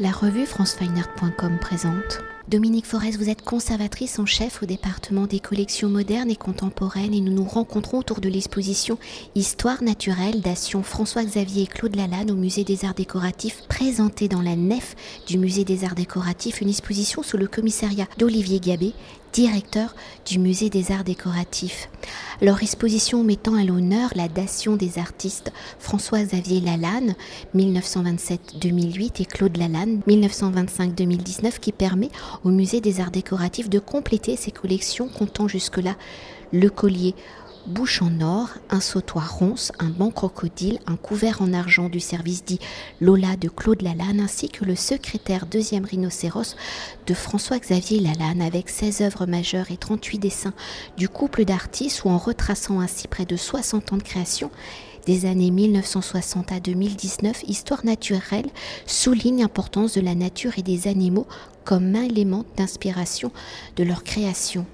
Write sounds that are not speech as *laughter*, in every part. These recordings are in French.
La revue francefineart.com présente. Dominique Forest, vous êtes conservatrice en chef au département des collections modernes et contemporaines et nous nous rencontrons autour de l'exposition Histoire naturelle d'Ation François-Xavier et Claude Lalanne au musée des arts décoratifs présentée dans la nef du musée des arts décoratifs, une exposition sous le commissariat d'Olivier Gabé, directeur du musée des arts décoratifs. Leur exposition mettant à l'honneur la dation des artistes François-Xavier Lalanne 1927-2008 et Claude Lalanne 1925-2019 qui permet au musée des arts décoratifs de compléter ses collections comptant jusque-là le collier bouche en or, un sautoir ronce, un banc crocodile, un couvert en argent du service dit Lola de Claude Lalanne, ainsi que le secrétaire deuxième rhinocéros de François-Xavier Lalanne, avec 16 œuvres majeures et 38 dessins du couple d'artistes, ou en retraçant ainsi près de 60 ans de création, des années 1960 à 2019, Histoire naturelle souligne l'importance de la nature et des animaux comme élément d'inspiration de leur création.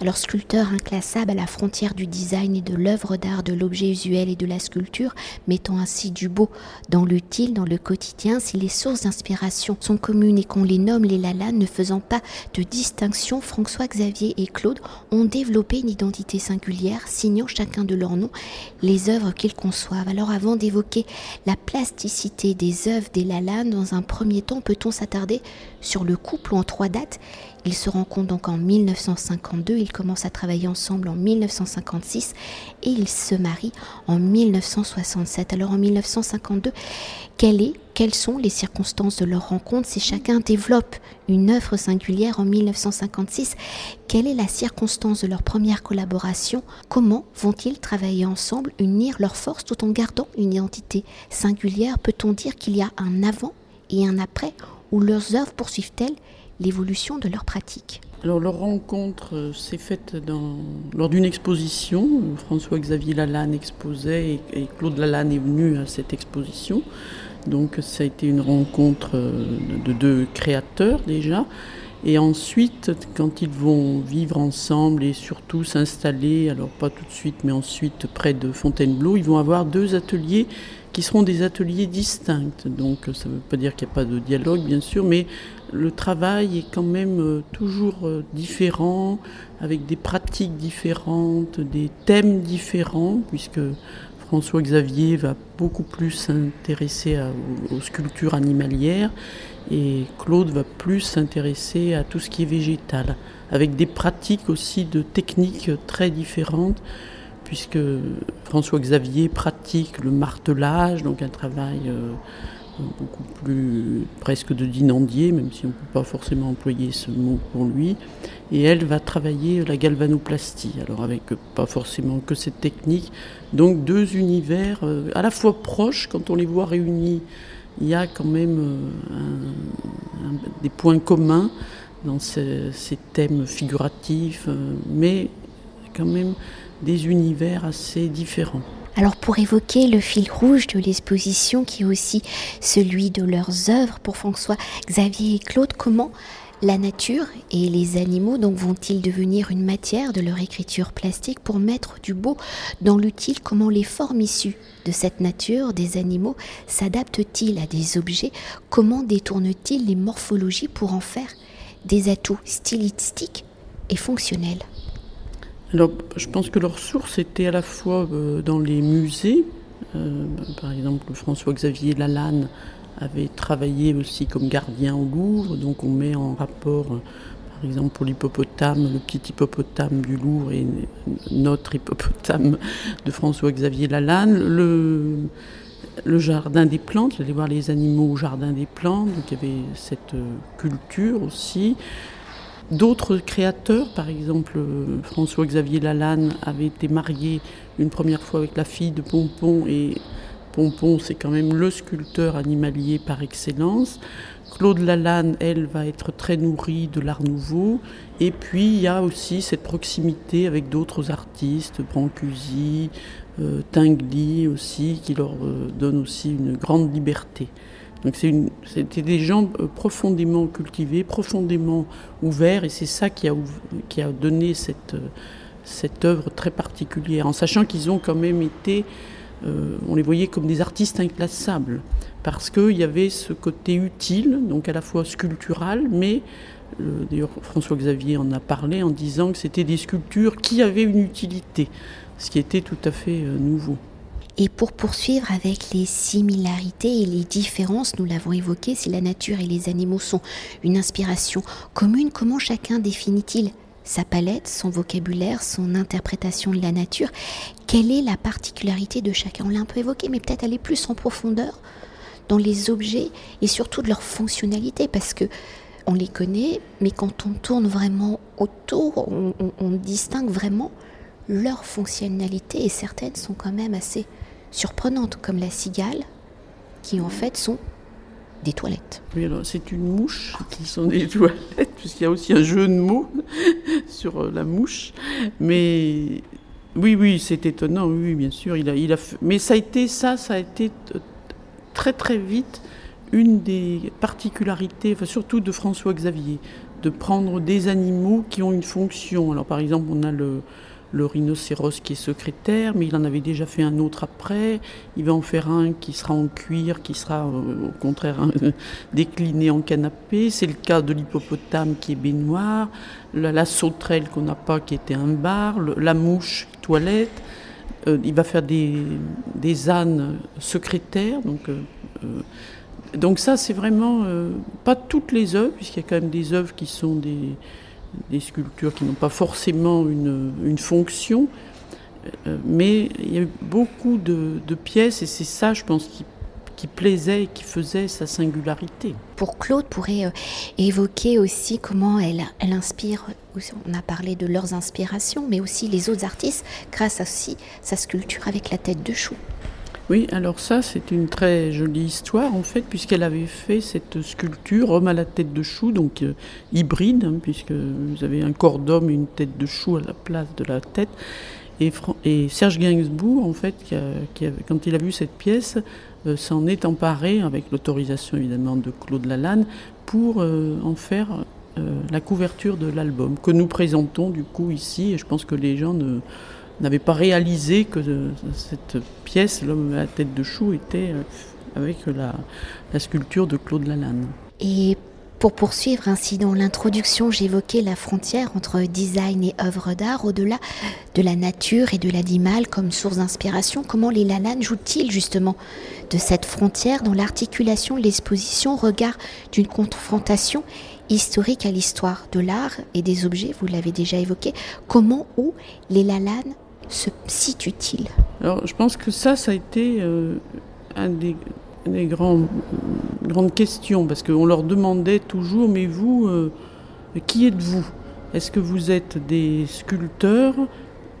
Alors sculpteur inclassable à la frontière du design et de l'œuvre d'art, de l'objet usuel et de la sculpture, mettant ainsi du beau dans l'utile, dans le quotidien, si les sources d'inspiration sont communes et qu'on les nomme les Lalanne, ne faisant pas de distinction, François Xavier et Claude ont développé une identité singulière, signant chacun de leurs noms les œuvres qu'ils conçoivent. Alors avant d'évoquer la plasticité des œuvres des Lalanne, dans un premier temps, peut-on s'attarder sur le couple en trois dates ils se rencontrent donc en 1952, ils commencent à travailler ensemble en 1956 et ils se marient en 1967. Alors en 1952, est, quelles sont les circonstances de leur rencontre si chacun développe une œuvre singulière en 1956 Quelle est la circonstance de leur première collaboration? Comment vont-ils travailler ensemble, unir leurs forces tout en gardant une identité singulière? Peut-on dire qu'il y a un avant et un après où leurs œuvres poursuivent-elles l'évolution de leur pratique. Alors leur rencontre euh, s'est faite lors d'une exposition. François-Xavier Lalanne exposait et, Claude Lalanne est venu à cette exposition. Donc ça a été une rencontre euh, de deux créateurs déjà. Et ensuite, quand ils vont vivre ensemble et surtout s'installer, alors pas tout de suite, mais ensuite près de Fontainebleau, ils vont avoir deux ateliers qui seront des ateliers distincts. Donc ça ne veut pas dire qu'il n'y a pas de dialogue, bien sûr, mais le travail est quand même euh, toujours euh, différent, avec des pratiques différentes, des thèmes différents, puisque François Xavier va beaucoup plus s'intéresser aux, sculptures animalières et Claude va plus s'intéresser à tout ce qui est végétal, avec des pratiques aussi de techniques très différentes puisque François Xavier pratique le martelage, donc un travail euh, beaucoup plus presque de dinandier, même si on ne peut pas forcément employer ce mot pour lui. Et elle va travailler la galvanoplastie, alors avec pas forcément que cette technique. Donc deux univers euh, à la fois proches, quand on les voit réunis, il y a quand même euh, des points communs dans ces, ces thèmes figuratifs, mais quand même des univers assez différents. Alors pour évoquer le fil rouge de l'exposition qui est aussi celui de leurs œuvres pour François Xavier et Claude, comment la nature et les animaux donc vont-ils devenir une matière de leur écriture plastique pour mettre du beau dans l'utile? Comment les formes issues de cette nature des animaux s'adaptent-ils à des objets? Comment détournent-ils les morphologies pour en faire des atouts stylistiques et fonctionnels? Alors, je pense que leur source était à la fois euh, dans les musées. Euh, par exemple, François-Xavier Lalanne avait travaillé aussi comme gardien au Louvre, donc on met en rapport, euh, par exemple, pour l'hippopotame, le petit hippopotame du Louvre et notre hippopotame de François-Xavier Lalanne. Le, le jardin des plantes, j'allais voir les animaux au jardin des plantes, donc il y avait cette culture aussi. D'autres créateurs, par exemple François-Xavier Lalanne avait été marié une première fois avec la fille de Pompon et Pompon c'est quand même le sculpteur animalier par excellence. Claude Lalanne, elle, va être très nourrie de l'art nouveau. Et puis il y a aussi cette proximité avec d'autres artistes, Brancusi, euh, Tinguely aussi, qui leur euh, donne aussi une grande liberté. Donc c'était des gens euh, profondément cultivés, profondément ouverts, et c'est ça qui a, donné cette, euh, cette œuvre très particulière, en sachant qu'ils ont quand même été on les voyait comme des artistes inclassables, parce qu'il y avait ce côté utile, donc à la fois sculptural, mais d'ailleurs François Xavier en a parlé en disant que c'était des sculptures qui avaient une utilité, ce qui était tout à fait nouveau. Et pour poursuivre avec les similarités et les différences, nous l'avons évoqué, si la nature et les animaux sont une inspiration commune, comment chacun définit-il sa palette, son vocabulaire, son interprétation de la nature? Quelle est la particularité de chacun? On l'a un peu évoqué, mais peut-être aller plus en profondeur dans les objets et surtout de leur fonctionnalité, parce que on les connaît, mais quand on tourne vraiment autour, on, on distingue vraiment leur fonctionnalité et certaines sont quand même assez surprenantes, comme la cigale, qui en fait sont des toilettes. Oui, alors c'est une mouche qui sont des *laughs* toilettes, puisqu'il y a aussi un jeu de mots *laughs* sur euh, la mouche. Mais oui, oui, c'est étonnant, oui, bien sûr. Il a, il a, mais ça a été ça, ça a été très très vite une des particularités, enfin, surtout de François Xavier, de prendre des animaux qui ont une fonction. Alors par exemple, on a le, le rhinocéros qui est secrétaire, mais il en avait déjà fait un autre après. Il va en faire un qui sera en cuir, qui sera euh, au contraire *laughs* décliné en canapé. C'est le cas de l'hippopotame qui est baignoire, la, sauterelle qu'on n'a pas qui était un bar, la mouche toilette. Euh, il va faire des, des ânes secrétaires, donc euh, donc ça, c'est vraiment pas toutes les œuvres, puisqu'il y a quand même des œuvres qui sont des, des sculptures qui n'ont pas forcément une, fonction, euh, mais il y a eu beaucoup de, pièces et c'est ça, je pense, qui, plaisait et qui faisait sa singularité. Pour Claude, pourrait euh, évoquer aussi comment elle, elle inspire, on a parlé de leurs inspirations, mais aussi les autres artistes grâce à aussi sa sculpture avec la tête de chou. Oui, alors ça, c'est une très jolie histoire, en fait, puisqu'elle avait fait cette sculpture, homme à la tête de chou, donc euh, hybride, hein, puisque vous avez un corps d'homme et une tête de chou à la place de la tête. Et, Serge Gainsbourg, en fait, quand il a vu cette pièce, euh, s'en est emparé, avec l'autorisation évidemment de Claude Lalanne, pour euh, en faire la couverture de l'album, que nous présentons du coup ici, et je pense que les gens ne n'avait pas réalisé que cette pièce, l'homme à la tête de chou, était euh, avec la, sculpture de Claude Lalanne. Et pour poursuivre ainsi dans l'introduction, j'évoquais la frontière entre design et œuvre d'art, au-delà de la nature et de l'animal comme source d'inspiration. Comment les Lalanne jouent-ils justement de cette frontière dans l'articulation l'exposition, regard d'une confrontation historique à l'histoire de l'art et des objets, vous l'avez déjà évoqué. Comment ou les Lalanne se situe-t-il? Alors, je pense que ça, ça a été euh, un des, grands, grandes questions, parce qu'on leur demandait toujours, mais vous, euh, qui êtes-vous? Est-ce que vous êtes des sculpteurs?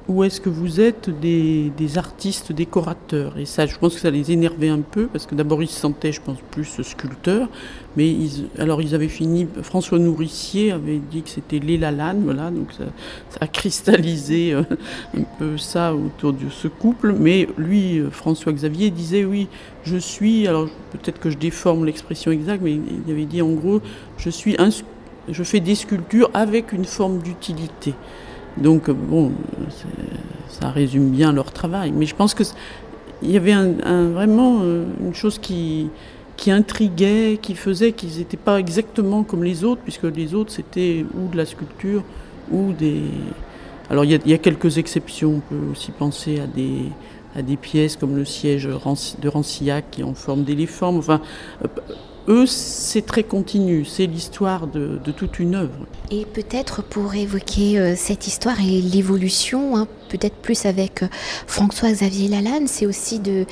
Ou est-ce que vous êtes des, artistes décorateurs? Et ça, je pense que ça les énervait un peu, parce que d'abord ils se sentaient, je pense, plus sculpteurs, mais ils, alors ils avaient fini, François Nourricier avait dit que c'était les Lalanne, voilà, donc ça, a cristallisé euh, un peu ça autour de ce couple, mais lui, euh, François Xavier, disait oui, je suis, alors peut-être que je déforme l'expression exacte, mais il avait dit en gros, je suis un, je fais des sculptures avec une forme d'utilité. Donc, bon, ça résume bien leur travail. Mais je pense qu'il y avait vraiment euh, une chose qui, intriguait, qui faisait qu'ils n'étaient pas exactement comme les autres, puisque les autres, c'était ou de la sculpture, ou des... Alors, il y, a, quelques exceptions. On peut aussi penser à des, des pièces comme le siège de Rancillac, qui est en forme d'éléphant. Enfin, euh, eux, c'est très continu, c'est l'histoire de, toute une œuvre. Et peut-être pour évoquer euh, cette histoire et l'évolution, hein, peut-être plus avec euh, François-Xavier Lalanne, c'est aussi de,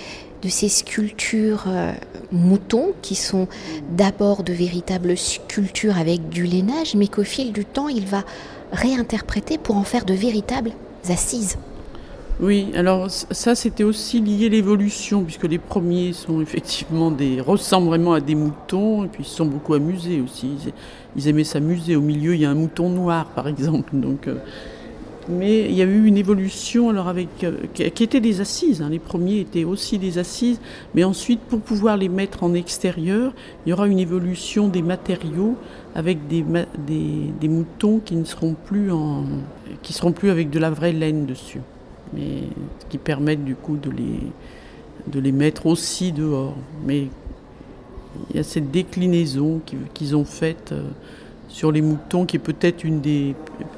ces sculptures euh, moutons qui sont d'abord de véritables sculptures avec du lainage, mais qu'au fil du temps, il va réinterpréter pour en faire de véritables assises. Oui, alors ça c'était aussi lié à l'évolution, puisque les premiers sont effectivement des ressemblent vraiment à des moutons, et puis ils se sont beaucoup amusés aussi. Ils, aimaient s'amuser. Au milieu, il y a un mouton noir, par exemple. Donc, euh, mais il y a eu une évolution alors avec euh, qui étaient des assises. Hein. Les premiers étaient aussi des assises, mais ensuite pour pouvoir les mettre en extérieur, il y aura une évolution des matériaux avec des, moutons qui ne qui seront plus avec de la vraie laine dessus mais qui permettent du coup de les, de les mettre aussi dehors. Mais il y a cette déclinaison qu'ils ont faite euh, sur les moutons qui est peut-être une des,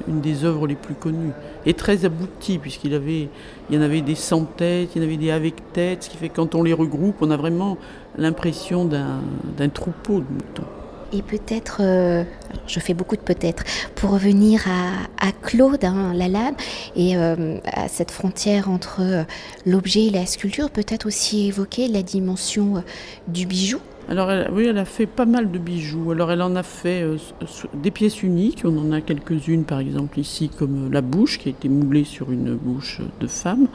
une des œuvres les plus connues et très aboutie puisqu'il il y en avait des sans têtes, il y en avait des avec têtes, ce qui fait que quand on les regroupe, on a vraiment l'impression d'un troupeau de moutons. Et peut-être, euh, je fais beaucoup de peut-être, pour revenir à, Claude hein, Lalanne et euh, à cette frontière entre euh, l'objet et la sculpture, peut-être aussi évoquer la dimension du bijou. Alors oui, elle a fait pas mal de bijoux. Alors elle en a fait des pièces uniques. On en a quelques-unes, par exemple ici, comme la bouche qui a été moulée sur une bouche de femme.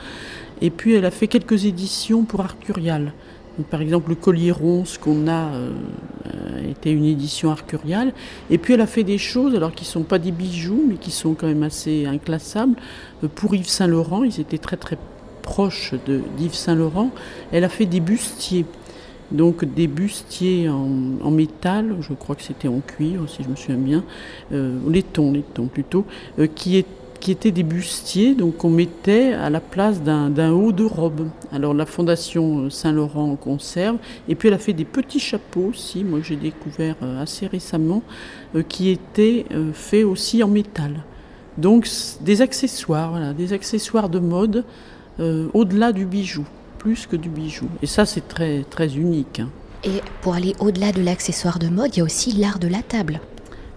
Et puis elle a fait quelques éditions pour Arcurial. Par exemple, le collier ronce qu'on a euh, était une édition arcuriale. Et puis elle a fait des choses, alors qui ne sont pas des bijoux, mais qui sont quand même assez inclassables. Euh, pour Yves Saint Laurent, ils étaient très très proches d'Yves Saint Laurent. Elle a fait des bustiers. Donc des bustiers en, métal, je crois que c'était en cuir si je me souviens bien, euh, laiton, laiton plutôt, euh, qui étaient qui étaient des bustiers, donc qu'on mettait à la place d'un haut de robe. Alors la Fondation Saint-Laurent conserve, et puis elle a fait des petits chapeaux aussi, moi j'ai découvert euh, assez récemment, euh, qui étaient euh, faits aussi en métal. Donc des accessoires, voilà, des accessoires de mode au-delà du bijou, plus que du bijou. Et ça c'est très, très unique. Hein. Et pour aller au-delà de l'accessoire de mode, il y a aussi l'art de la table.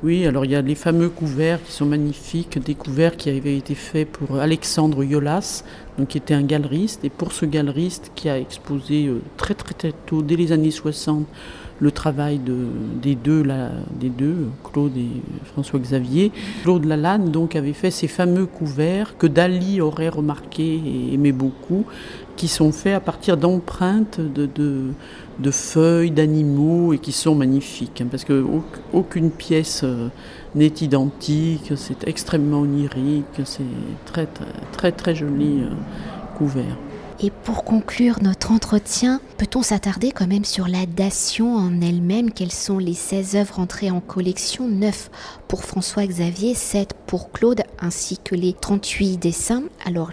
Oui, alors il y a les fameux couverts qui sont magnifiques, des couverts qui avaient été faits pour Alexandre Yolas, donc qui était un galeriste, et pour ce galeriste qui a exposé euh, très très très tôt, dès les années 60, le travail de, des, deux, Claude et François Xavier. Claude Lalanne donc avait fait ces fameux couverts que Dali aurait remarqué et aimé beaucoup, qui sont faits à partir d'empreintes de, feuilles, d'animaux et qui sont magnifiques, hein, parce qu'aucune pièce euh, n'est identique, c'est extrêmement onirique, c'est très très très, très joli euh, couvert. Et pour conclure notre entretien, peut-on s'attarder quand même sur la dation en elle-même? Quelles sont les 16 œuvres entrées en collection? 9 pour François-Xavier, 7 pour Claude, ainsi que les 38 dessins. Alors,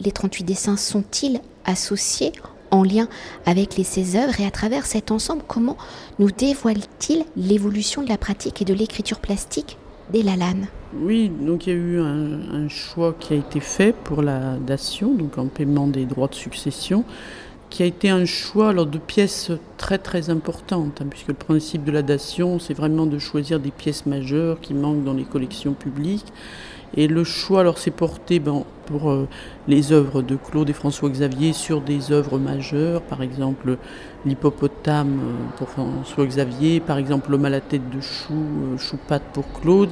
les 38 dessins sont-ils associés en lien avec les 16 œuvres? Et à travers cet ensemble, comment nous dévoile-t-il l'évolution de la pratique et de l'écriture plastique oui, donc il y a eu un, choix qui a été fait pour la dation, donc en paiement des droits de succession, qui a été un choix alors, de pièces très très importantes, hein, puisque le principe de la dation, c'est vraiment de choisir des pièces majeures qui manquent dans les collections publiques. Et le choix alors s'est porté ben, pour euh, les œuvres de Claude et François Xavier sur des œuvres majeures, par exemple l'hippopotame euh, pour François Xavier, par exemple l'homme à la tête de chou, euh, pour Claude.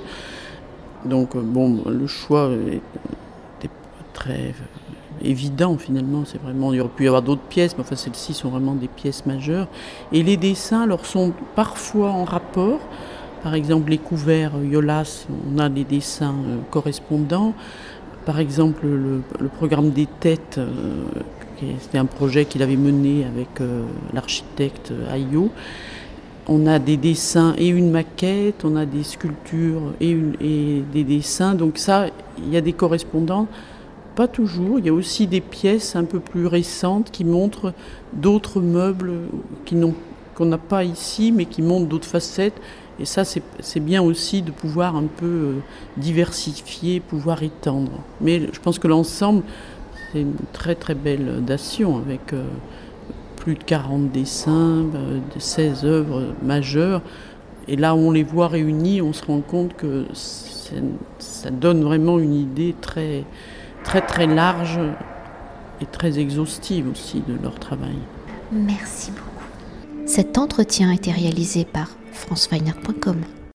Donc, euh, bon, le choix était très évident finalement. C'est vraiment, il aurait pu y avoir d'autres pièces, mais enfin, celles-ci sont vraiment des pièces majeures. Et les dessins, alors, sont parfois en rapport. Par exemple, les couverts Yolas, on a des dessins euh, correspondants. Par exemple, le, programme des têtes, euh, c'était un projet qu'il avait mené avec l'architecte Ayo on a des dessins et une maquette, on a des sculptures et, des dessins. Donc ça, il y a des correspondants. Pas toujours. Il y a aussi des pièces un peu plus récentes qui montrent d'autres meubles qu'on n'a pas ici, mais qui montrent d'autres facettes. Et ça, c'est bien aussi de pouvoir un peu euh, diversifier, pouvoir étendre. Mais je pense que l'ensemble, c'est une très très belle dation avec... Euh, plus de 40 dessins, euh, de 16 œuvres majeures. Et là on les voit réunis, on se rend compte que ça donne vraiment une idée très, très, très large et très exhaustive aussi de leur travail. Merci beaucoup. Cet entretien a été réalisé par franceweiner.com.